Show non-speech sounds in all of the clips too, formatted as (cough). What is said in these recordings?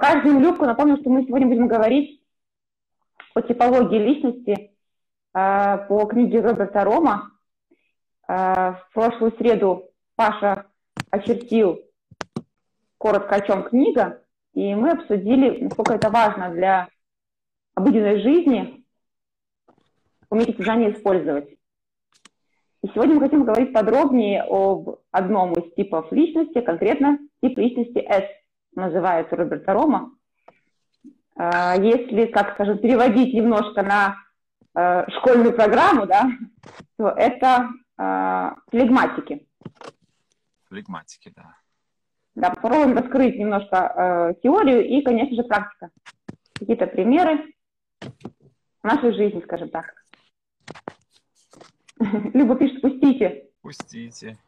Пока ждем Любку, напомню, что мы сегодня будем говорить о типологии личности э, по книге Роберта Рома. Э, в прошлую среду Паша очертил коротко о чем книга, и мы обсудили, насколько это важно для обыденной жизни уметь эти знания использовать. И сегодня мы хотим говорить подробнее об одном из типов личности, конкретно тип личности S, называется Роберта Рома. А, если, как скажем, переводить немножко на э, школьную программу, да, то это э, флегматики. Флегматики, да. Да, попробуем раскрыть немножко э, теорию и, конечно же, практика. Какие-то примеры нашей жизни, скажем так. (laughs) Люба пишет, пустите. Пустите.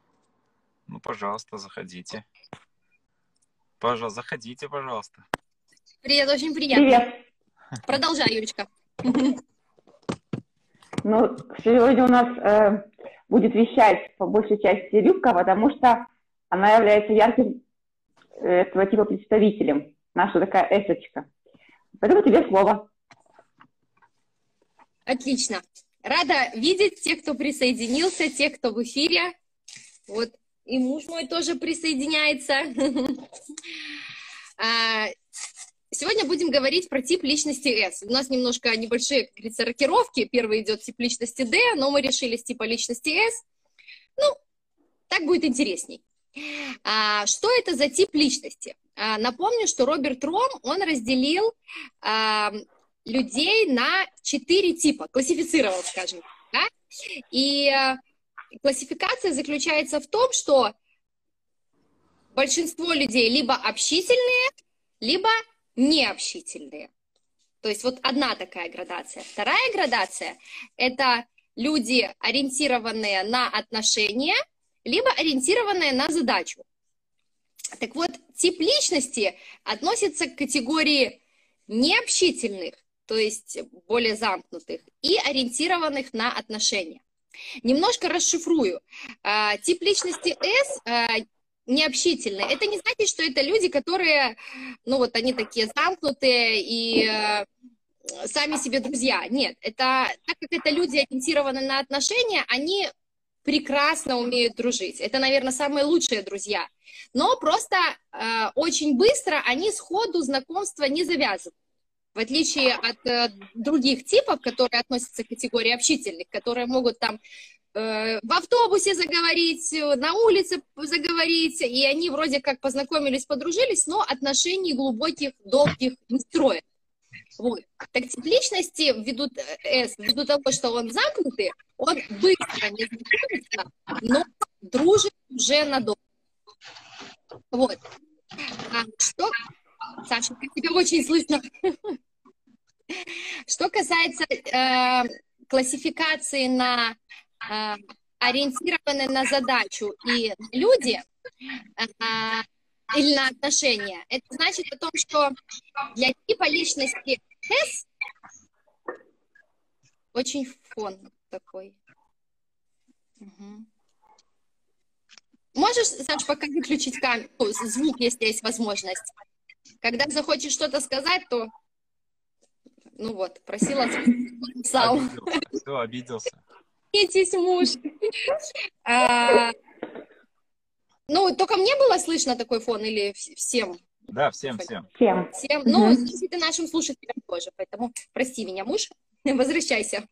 Ну, пожалуйста, заходите. Пожалуйста, заходите, пожалуйста. Привет, очень приятно. Привет. Продолжай, Юлечка. Ну, сегодня у нас э, будет вещать по большей части Любка, потому что она является ярким э, этого типа представителем. Наша такая эсочка. Поэтому тебе слово. Отлично. Рада видеть тех, кто присоединился, тех, кто в эфире. Вот и муж мой тоже присоединяется. (laughs) А, сегодня будем говорить про тип личности S. У нас немножко небольшие, как говорится, рокировки. Первый идет тип личности D, но мы решили с типа личности S. Ну, так будет интересней. А, что это за тип личности? А, напомню, что Роберт Ром, он разделил а, людей на четыре типа, классифицировал, скажем, да? И а, классификация заключается в том, что большинство людей либо общительные, либо необщительные. То есть вот одна такая градация. Вторая градация – это люди, ориентированные на отношения, либо ориентированные на задачу. Так вот, тип личности относится к категории необщительных, то есть более замкнутых, и ориентированных на отношения. Немножко расшифрую. А, тип личности S а, необщительный. Это не значит, что это люди, которые, ну вот они такие замкнутые и э, сами себе друзья. Нет, это так как это люди ориентированы на отношения, они прекрасно умеют дружить. Это, наверное, самые лучшие друзья. Но просто э, очень быстро они сходу знакомства не завязывают. В отличие от э, других типов, которые относятся к категории общительных, которые могут там э, в автобусе заговорить, на улице заговорить, и они вроде как познакомились, подружились, но отношений глубоких, долгих не строят. Вот. Так тип личности, ввиду, э, S, ввиду того, что он замкнутый, он быстро не знакомится, но дружит уже надолго. Вот. А что Саша, тебя очень слышно. Касается э, классификации на э, ориентированные на задачу и люди э, или на отношения, это значит о том, что для типа личности S очень фон такой. Угу. Можешь, Саша, пока выключить камеру, звук, если есть возможность? Когда захочешь что-то сказать, то, ну вот, просила (laughs) сам. Все, обиделся. Обиделся. муж. А, ну, только мне было слышно такой фон или всем? Да, всем, всем. Всем. Всем. Ну, слушайте нашим слушателям тоже, поэтому прости меня, муж, (laughs) возвращайся.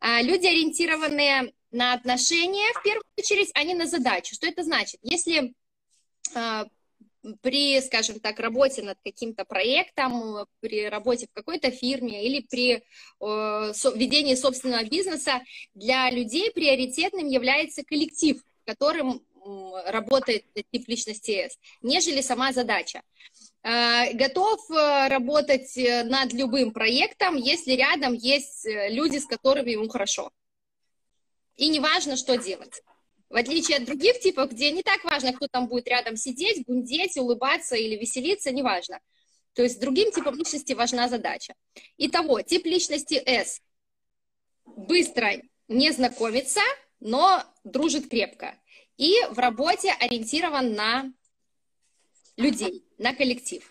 А, люди, ориентированные на отношения, в первую очередь, а не на задачу. Что это значит? Если а, при, скажем так, работе над каким-то проектом, при работе в какой-то фирме или при э, ведении собственного бизнеса, для людей приоритетным является коллектив, которым работает тип личности S, нежели сама задача. Э, готов э, работать э, над любым проектом, если рядом есть э, люди, с которыми ему хорошо. И неважно, что делать. В отличие от других типов, где не так важно, кто там будет рядом сидеть, гундеть, улыбаться или веселиться, неважно. То есть другим типом личности важна задача. Итого, тип личности S быстро не знакомится, но дружит крепко. И в работе ориентирован на людей, на коллектив.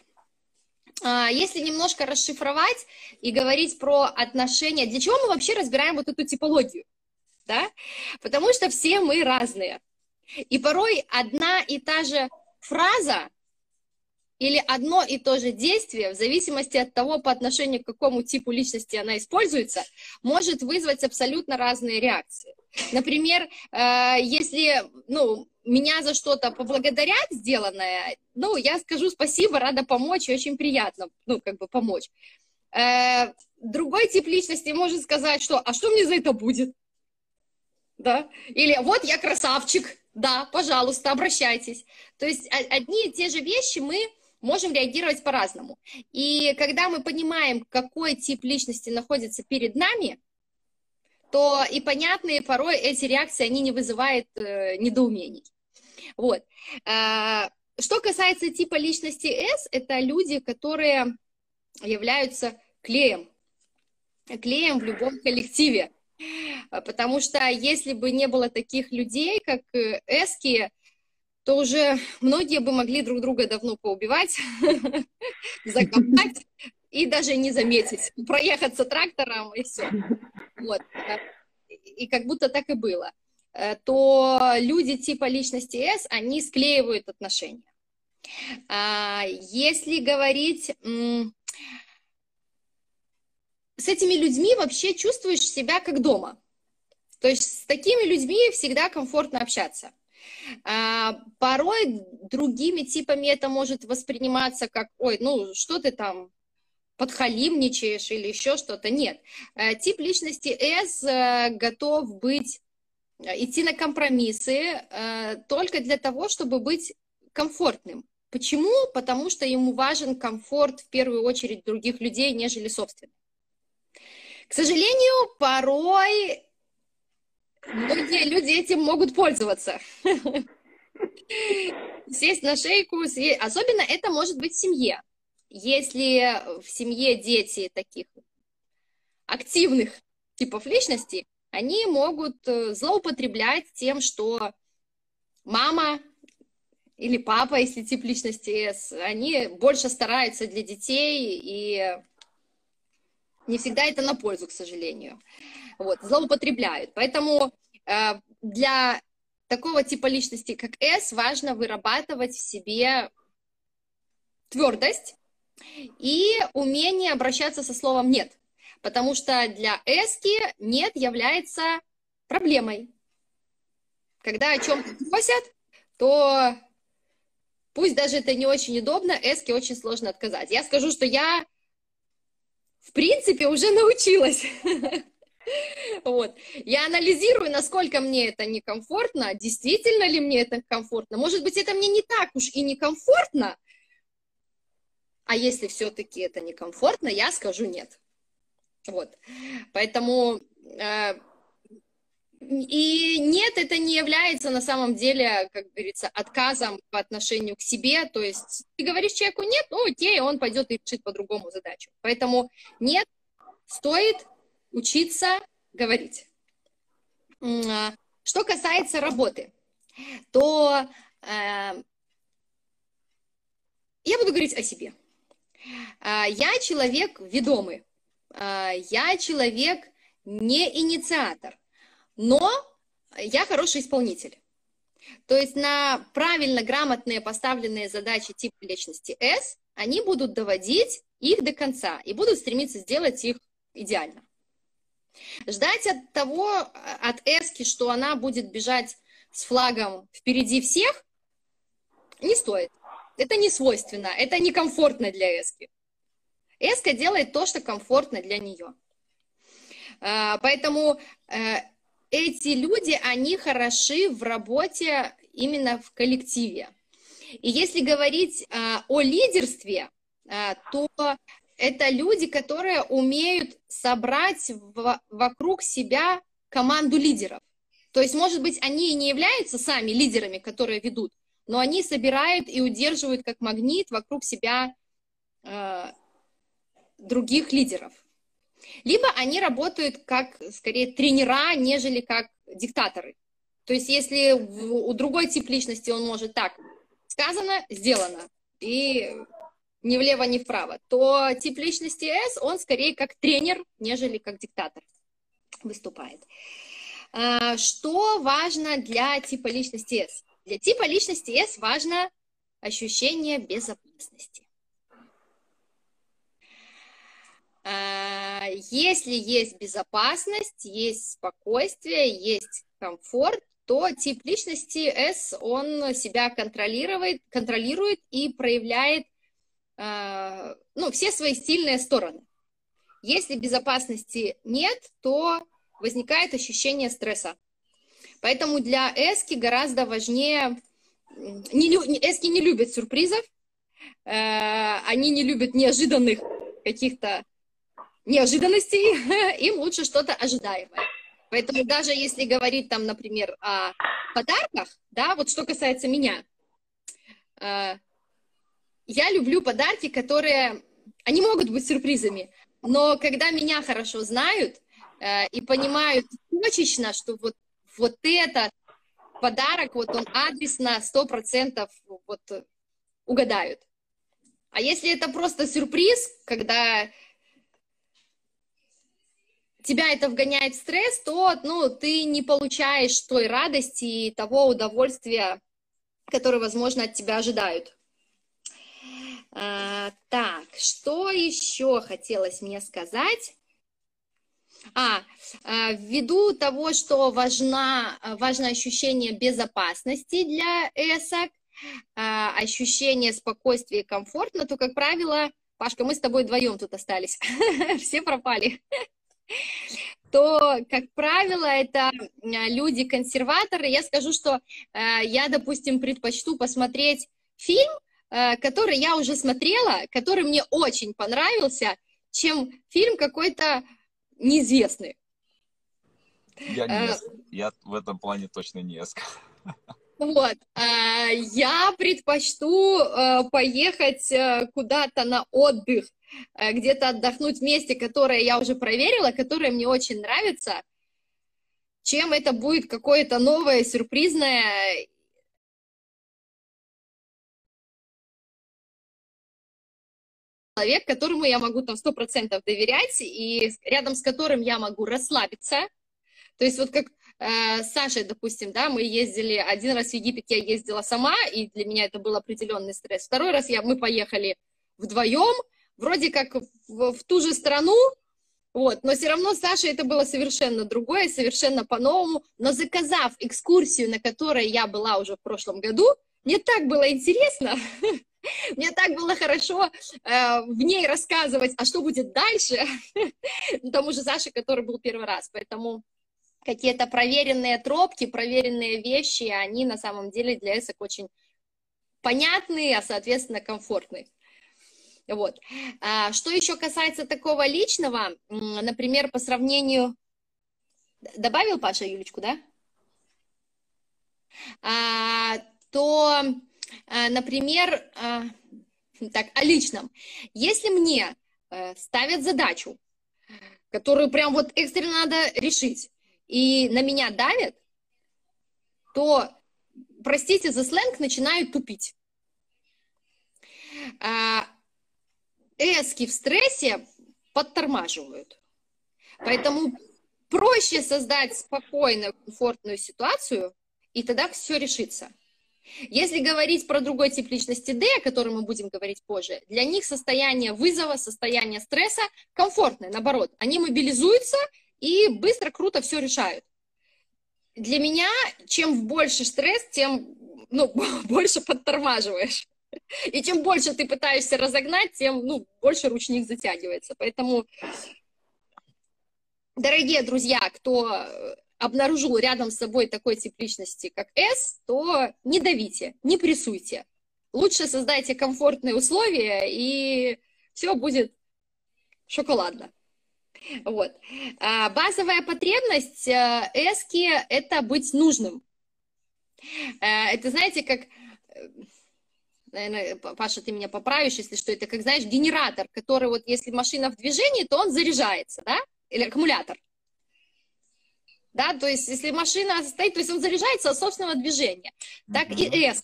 а, если немножко расшифровать и говорить про отношения, для чего мы вообще разбираем вот эту типологию? Да? Потому что все мы разные. И порой одна и та же фраза или одно и то же действие, в зависимости от того, по отношению к какому типу личности она используется, может вызвать абсолютно разные реакции. Например, э, если ну, меня за что-то поблагодарят сделанное, ну, я скажу спасибо, рада помочь, очень приятно, ну, как бы помочь. Э, другой тип личности может сказать, что, а что мне за это будет? Да? Или вот я красавчик, да, пожалуйста, обращайтесь. То есть одни и те же вещи мы можем реагировать по-разному. И когда мы понимаем, какой тип личности находится перед нами, то и понятные порой эти реакции, они не вызывают э, недоумений. Вот. Э, что касается типа личности S, это люди, которые являются клеем, клеем в любом коллективе. Потому что если бы не было таких людей, как эски, то уже многие бы могли друг друга давно поубивать, (laughs) закопать и даже не заметить, проехаться трактором и все. Вот. И как будто так и было. Э, то люди типа личности S, они склеивают отношения. А, если говорить с этими людьми вообще чувствуешь себя как дома. То есть с такими людьми всегда комфортно общаться. А, порой другими типами это может восприниматься как, ой, ну что ты там подхалимничаешь или еще что-то. Нет. А, тип личности S э, готов быть, э, идти на компромиссы э, только для того, чтобы быть комфортным. Почему? Потому что ему важен комфорт в первую очередь других людей, нежели собственный. К сожалению, порой Многие люди этим могут пользоваться. (laughs) Сесть на шейку, особенно это может быть в семье. Если в семье дети таких активных типов личности, они могут э, злоупотреблять тем, что мама или папа, если тип личности S, они больше стараются для детей, и не всегда это на пользу, к сожалению вот, злоупотребляют. Поэтому э, для такого типа личности, как S, важно вырабатывать в себе твердость и умение обращаться со словом «нет». Потому что для эски «нет» является проблемой. Когда о чем просят, то пусть даже это не очень удобно, эски очень сложно отказать. Я скажу, что я в принципе уже научилась (laughs) Вот. Я анализирую, насколько мне это некомфортно, действительно ли мне это комфортно. Может быть, это мне не так уж и некомфортно, а если все-таки это некомфортно, я скажу нет. Вот. Поэтому э, и нет, это не является на самом деле, как говорится, отказом по отношению к себе. То есть ты говоришь человеку нет, ну окей, он пойдет и решит по-другому задачу. Поэтому нет, стоит учиться говорить. А, что касается работы, то э, я буду говорить о себе. А, я человек ведомый, а, я человек не инициатор, но я хороший исполнитель. То есть на правильно, грамотные поставленные задачи типа личности S, они будут доводить их до конца и будут стремиться сделать их идеально. Ждать от того, от Эски, что она будет бежать с флагом впереди всех, не стоит. Это не свойственно, это некомфортно для Эски. Эска делает то, что комфортно для нее. А, поэтому э, эти люди, они хороши в работе именно в коллективе. И если говорить а, о лидерстве, а, то это люди, которые умеют собрать в, вокруг себя команду лидеров. То есть, может быть, они и не являются сами лидерами, которые ведут, но они собирают и удерживают как магнит вокруг себя э, других лидеров. Либо они работают как, скорее, тренера, нежели как диктаторы. То есть, если у другой тип личности он может так, сказано, сделано. И ни влево, ни вправо, то тип личности S, он скорее как тренер, нежели как диктатор выступает. А, что важно для типа личности S? Для типа личности S важно ощущение безопасности. А, если есть безопасность, есть спокойствие, есть комфорт, то тип личности S, он себя контролирует, контролирует и проявляет а, ну, все свои сильные стороны. Если безопасности нет, то возникает ощущение стресса. Поэтому для эски гораздо важнее... Не, эски не любят сюрпризов, э, они не любят неожиданных каких-то неожиданностей, (laughs) им лучше что-то ожидаемое. Поэтому даже если говорить там, например, о подарках, да, вот что касается меня, э, я люблю подарки, которые, они могут быть сюрпризами, но когда меня хорошо знают э, и понимают точечно, что вот, вот это подарок, вот он адресно, сто процентов вот угадают. А если это просто сюрприз, когда тебя это вгоняет в стресс, то ну, ты не получаешь той радости и того удовольствия, которое, возможно, от тебя ожидают. А, так, что еще хотелось мне сказать? А, а, ввиду того, что важна, важно ощущение безопасности для эсок, а, ощущение спокойствия и комфортно, то, как правило, Пашка, мы с тобой вдвоем тут остались, (laughs) все пропали то, как правило, это люди-консерваторы. Я скажу, что э, я, допустим, предпочту посмотреть фильм, Э, который я уже смотрела, который мне очень понравился, чем фильм какой-то неизвестный. Я не э, я в этом плане точно не (laughs) Вот, э, я предпочту поехать куда-то на отдых, где-то отдохнуть в месте, которое я уже проверила, которое мне очень нравится, чем это будет какое-то новое, сюрпризное. Человек, которому я могу там сто процентов доверять и рядом с которым я могу расслабиться. То есть вот как э, с Сашей, допустим, да, мы ездили, один раз в Египет я ездила сама, и для меня это был определенный стресс. Второй раз я, мы поехали вдвоем, вроде как в, в ту же страну, вот, но все равно Саше это было совершенно другое, совершенно по-новому. Но заказав экскурсию, на которой я была уже в прошлом году, мне так было интересно, (laughs) Мне так было хорошо э, в ней рассказывать, а что будет дальше, тому же Саше, который был первый раз. Поэтому какие-то проверенные тропки, проверенные вещи, они на самом деле для эсок очень понятные, а, соответственно, комфортные. Вот. А, что еще касается такого личного, например, по сравнению... Добавил Паша Юлечку, да? А, то Э, например, э, так, о личном. Если мне э, ставят задачу, которую прям вот экстренно надо решить, и на меня давят, то, простите за сленг, начинаю тупить. Эски в стрессе подтормаживают. Поэтому проще создать спокойную, комфортную ситуацию, и тогда все решится. Если говорить про другой тип личности D, о котором мы будем говорить позже, для них состояние вызова, состояние стресса комфортное, наоборот. Они мобилизуются и быстро, круто все решают. Для меня, чем больше стресс, тем ну, (laughs) больше подтормаживаешь. И чем больше ты пытаешься разогнать, тем ну, больше ручник затягивается. Поэтому, дорогие друзья, кто обнаружил рядом с собой такой тип личности, как S, то не давите, не прессуйте. Лучше создайте комфортные условия, и все будет шоколадно. Вот. А базовая потребность э, эски – это быть нужным. Э, это, знаете, как э, наверное, Паша, ты меня поправишь, если что, это как, знаешь, генератор, который вот, если машина в движении, то он заряжается, да, или аккумулятор да, то есть если машина стоит, то есть он заряжается от собственного движения, так mm-hmm. и S.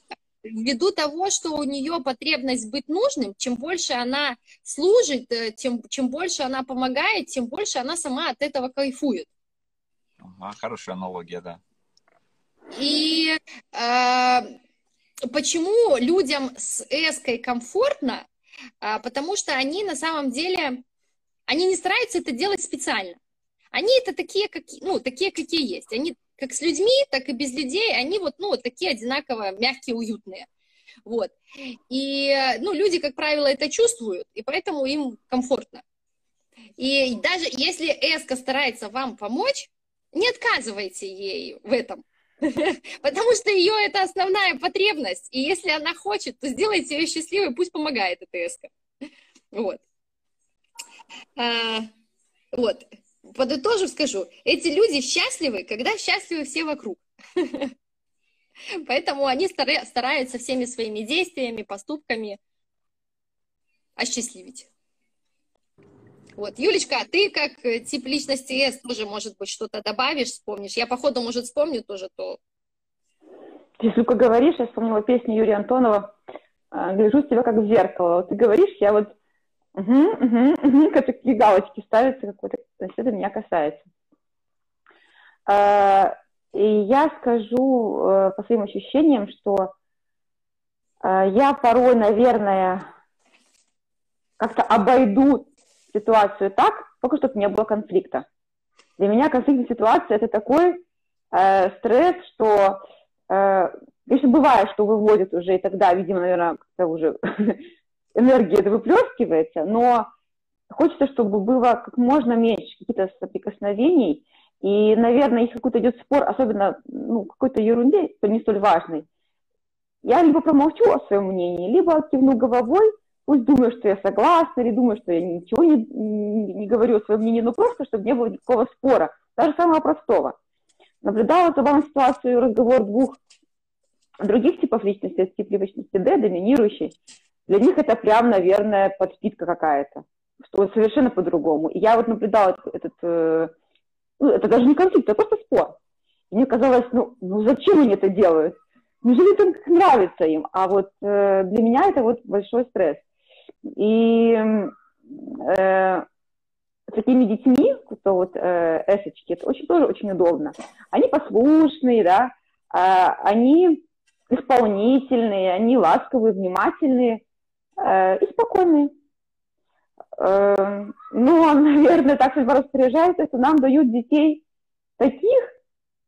ввиду того, что у нее потребность быть нужным, чем больше она служит, э, тем, чем больше она помогает, тем больше она сама от этого кайфует. Ага, хорошая аналогия, да. И э, почему людям с эской комфортно? А, потому что они на самом деле, они не стараются это делать специально. Они это такие, как, ну, такие, какие есть. Они как с людьми, так и без людей, они вот, ну, вот такие одинаково мягкие, уютные. Вот. И, ну, люди, как правило, это чувствуют, и поэтому им комфортно. И даже если Эска старается вам помочь, не отказывайте ей в этом. (laughs) Потому что ее это основная потребность. И если она хочет, то сделайте ее счастливой, пусть помогает эта эска. Вот. А, вот. Подытожив скажу, эти люди счастливы, когда счастливы все вокруг. (laughs) Поэтому они стараются всеми своими действиями, поступками осчастливить. Вот, Юлечка, а ты как э, тип личности С тоже, может быть, что-то добавишь, вспомнишь? Я, походу, может, вспомню тоже то. Ты, Люка, говоришь, я вспомнила песню Юрия Антонова «А, «Гляжу в тебя как в зеркало». Вот ты говоришь, я вот угу, угу, угу, как такие галочки ставятся, какой-то, это меня касается. А, и я скажу э, по своим ощущениям, что э, я порой, наверное, как-то обойду ситуацию так, только чтобы не было конфликта. Для меня конфликтная ситуация – это такой э, стресс, что, э, конечно, бывает, что выводит уже, и тогда, видимо, наверное, как-то уже (laughs) энергия это выплескивается, но хочется, чтобы было как можно меньше каких-то соприкосновений, и, наверное, если какой-то идет спор, особенно ну, какой-то ерунде, то не столь важный, я либо промолчу о своем мнении, либо кивну головой – пусть думаю, что я согласна, или думаю, что я ничего не, не, говорю о своем мнении, но просто, чтобы не было никакого спора, даже самого простого. Наблюдала забавную ситуацию разговор двух других типов личности, тип личности D, доминирующий. Для них это прям, наверное, подпитка какая-то, что совершенно по-другому. И я вот наблюдала этот, э, ну, это даже не конфликт, это просто спор. И мне казалось, ну, ну зачем они это делают? Неужели это нравится им? А вот э, для меня это вот большой стресс. И э, с такими детьми, кто вот э, эсочки, это очень тоже очень удобно. Они послушные, да, э, они исполнительные, они ласковые, внимательные э, и спокойные. Э, но, (laughs) наверное, так судьба распоряжается, что нам дают детей таких,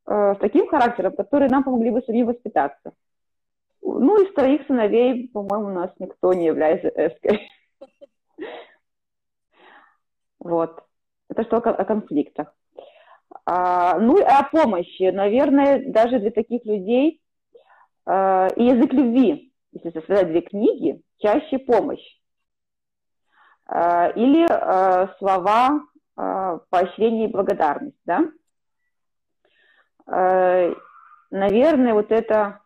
э, с таким характером, которые нам помогли бы сами воспитаться. Ну, из троих сыновей, по-моему, у нас никто не является эской. (laughs) Вот. Это что о конфликтах. А, ну и о помощи. Наверное, даже для таких людей а, и язык любви, если составлять две книги, чаще помощь. А, или а, слова а, поощрения и благодарность. Да? Наверное, вот это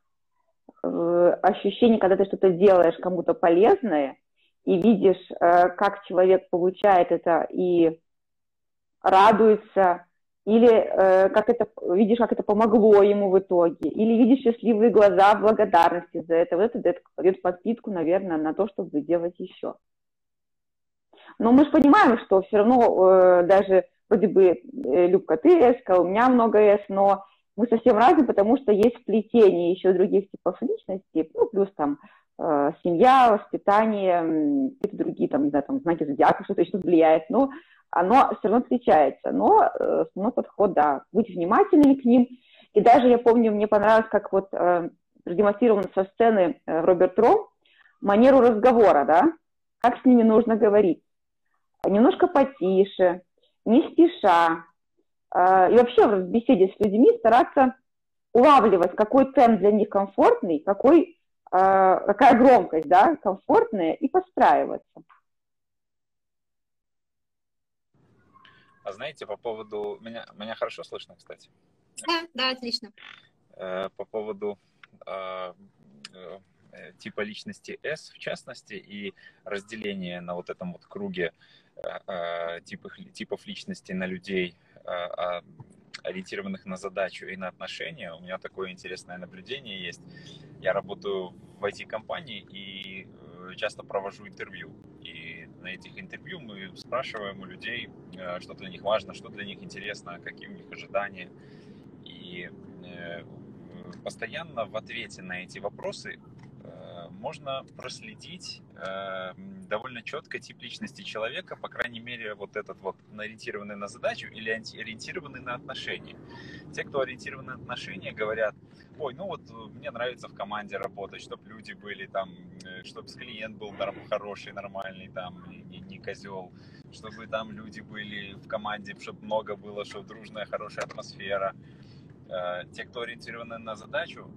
ощущение, когда ты что-то делаешь кому-то полезное, и видишь, э, как человек получает это и радуется, или э, как это, видишь, как это помогло ему в итоге, или видишь счастливые глаза благодарности за это, вот это дает, подпитку, наверное, на то, чтобы делать еще. Но мы же понимаем, что все равно э, даже вроде бы, э, Любка, ты эска, у меня много эс, но мы совсем разные, потому что есть вплетение еще других типов личности, ну, плюс там э, семья, воспитание, какие-то другие, там, не знаю, там, знаки зодиака, что-то еще влияет, но оно все равно отличается. Но э, основной подход, да, быть внимательными к ним. И даже я помню, мне понравилось, как вот э, продемонстрировано со сцены э, Роберт Ром, манеру разговора, да, как с ними нужно говорить. Немножко потише, не спеша, а, и вообще в беседе с людьми стараться улавливать, какой темп для них комфортный, какой, а, какая громкость, да, комфортная, и подстраиваться. А знаете, по поводу... Меня, меня хорошо слышно, кстати? Да, да, отлично. Э, по поводу э, э, типа личности S, в частности, и разделение на вот этом вот круге типов, типов личности на людей, а, а, ориентированных на задачу и на отношения, у меня такое интересное наблюдение есть. Я работаю в IT-компании и э, часто провожу интервью. И на этих интервью мы спрашиваем у людей, э, что для них важно, что для них интересно, какие у них ожидания. И э, постоянно в ответе на эти вопросы можно проследить э, довольно четко тип личности человека, по крайней мере, вот этот вот ориентированный на задачу или ориентированный на отношения. Те, кто ориентированы на отношения, говорят, ой, ну вот мне нравится в команде работать, чтобы люди были там, э, чтобы клиент был хороший, нормальный, там, не, не козел, чтобы там люди были в команде, чтобы много было, чтобы дружная, хорошая атмосфера. Э, те, кто ориентированы на задачу,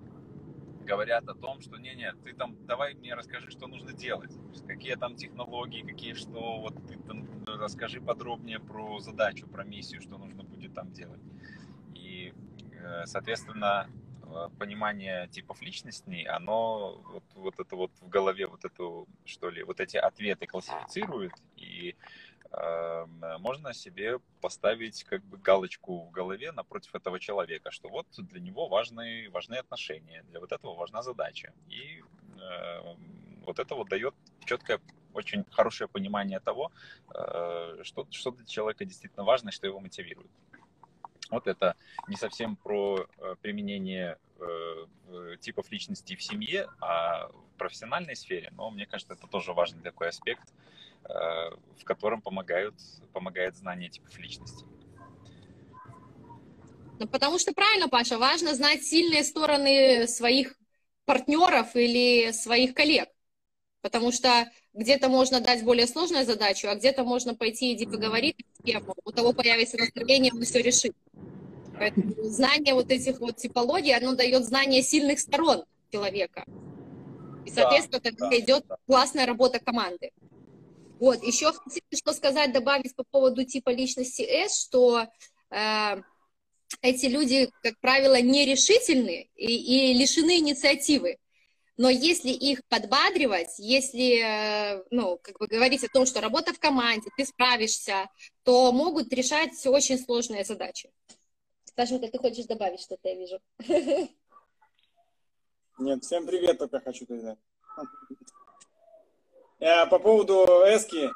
говорят о том, что не-не, ты там давай мне расскажи, что нужно делать, какие там технологии, какие что, вот ты там расскажи подробнее про задачу, про миссию, что нужно будет там делать. И, э, соответственно, э, понимание типов личностей, оно вот, вот это вот в голове, вот эту, что ли, вот эти ответы классифицирует, и можно себе поставить как бы галочку в голове напротив этого человека, что вот для него важны, важны отношения, для вот этого важна задача. И э, вот это вот дает четкое, очень хорошее понимание того, э, что, что для человека действительно важно, что его мотивирует. Вот это не совсем про э, применение э, типов личности в семье, а в профессиональной сфере, но мне кажется, это тоже важный такой аспект, Э, в котором помогают, помогает знание типов личности. Ну, потому что правильно, Паша, важно знать сильные стороны своих партнеров или своих коллег. Потому что где-то можно дать более сложную задачу, а где-то можно пойти и поговорить с кем. У того появится настроение, он все решит. Поэтому знание вот этих вот типологий, оно дает знание сильных сторон человека. И, соответственно, да, тогда да, идет да. классная работа команды. Вот, еще хотела что сказать, добавить по поводу типа личности S, что э, эти люди, как правило, нерешительны и, и лишены инициативы. Но если их подбадривать, если, э, ну, как бы говорить о том, что работа в команде, ты справишься, то могут решать очень сложные задачи. Сашенька, ты хочешь добавить что-то, я вижу. (laughs) Нет, всем привет только хочу передать. Э, по поводу эски,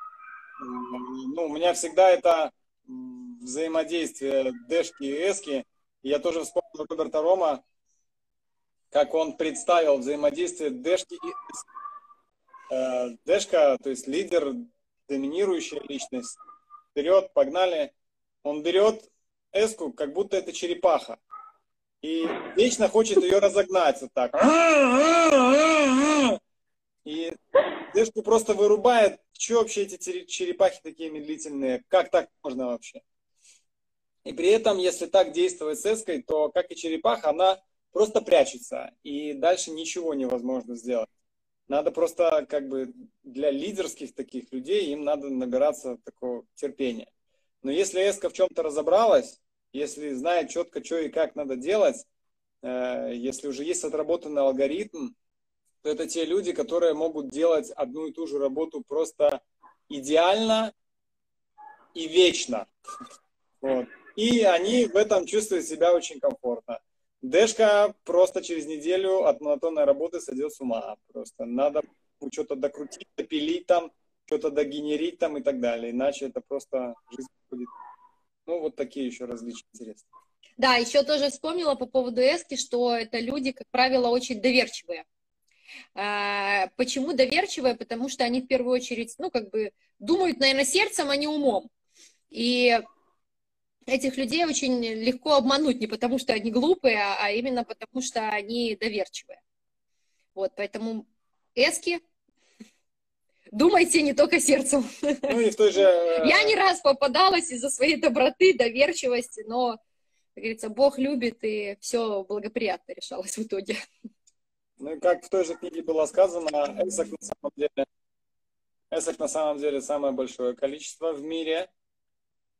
ну, у меня всегда это взаимодействие дэшки и эски. Я тоже вспомнил Роберта Рома, как он представил взаимодействие дэшки и эски. Э, дэшка, то есть лидер, доминирующая личность. Вперед, погнали. Он берет эску, как будто это черепаха. И вечно хочет ее разогнать вот так. И Дэшку просто вырубает, что вообще эти черепахи такие медлительные, как так можно вообще? И при этом, если так действовать с эской, то, как и черепаха, она просто прячется, и дальше ничего невозможно сделать. Надо просто, как бы, для лидерских таких людей, им надо набираться такого терпения. Но если эска в чем-то разобралась, если знает четко, что и как надо делать, э, если уже есть отработанный алгоритм, то это те люди, которые могут делать одну и ту же работу просто идеально и вечно. Вот. И они в этом чувствуют себя очень комфортно. Дэшка просто через неделю от монотонной работы сойдет с ума. Просто надо что-то докрутить, допилить там, что-то догенерить там и так далее. Иначе это просто жизнь будет. Ну, вот такие еще различия интересные. Да, еще тоже вспомнила по поводу эски, что это люди, как правило, очень доверчивые. А, почему доверчивые? Потому что они в первую очередь, ну, как бы думают, наверное, сердцем, а не умом. И этих людей очень легко обмануть, не потому что они глупые, а, а именно потому что они доверчивые. Вот, поэтому эски, думайте не только сердцем. Ну и в той же... Э, Я не раз попадалась из-за своей доброты, доверчивости, но, как говорится, Бог любит, и все благоприятно решалось в итоге. Ну и как в той же книге было сказано, эсок на самом деле, эсок на самом деле самое большое количество в мире.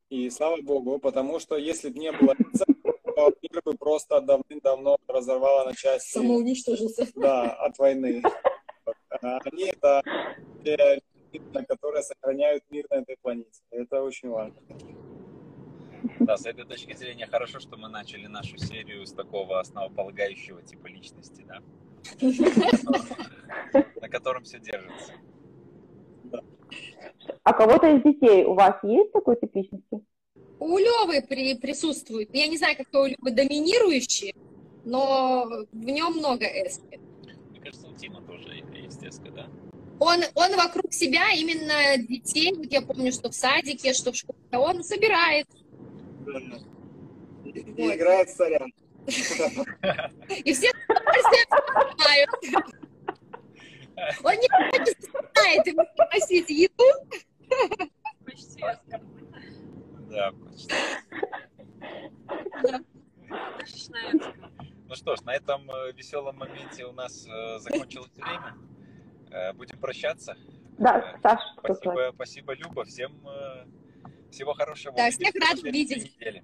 И слава богу, потому что если бы не было эсок, то мир бы просто давным-давно разорвало на части. Самоуничтожился. Да, от войны. Они это те, которые сохраняют мир на этой планете. Это очень важно. Да, с этой точки зрения хорошо, что мы начали нашу серию с такого основополагающего типа личности, да? На котором все держится. А кого-то из детей у вас есть такой тип личности? У Левы при, присутствует, я не знаю, какой у Левы доминирующий, но в нем много эски. Мне кажется, у Тима тоже есть эска, да? Он, он вокруг себя именно детей, вот я помню, что в садике, что в школе, он собирает. И, и играет в сорян. И все с удовольствием. Он никогда не стесняет ему приносить еду. Почти. Да, почти. Ну что ж, на этом э, веселом моменте у нас э, закончилось время. Э, Будем прощаться. Да, Саш? Спасибо, спасибо, Люба. Всем всего хорошего. Да, всех рад видеть. неделе.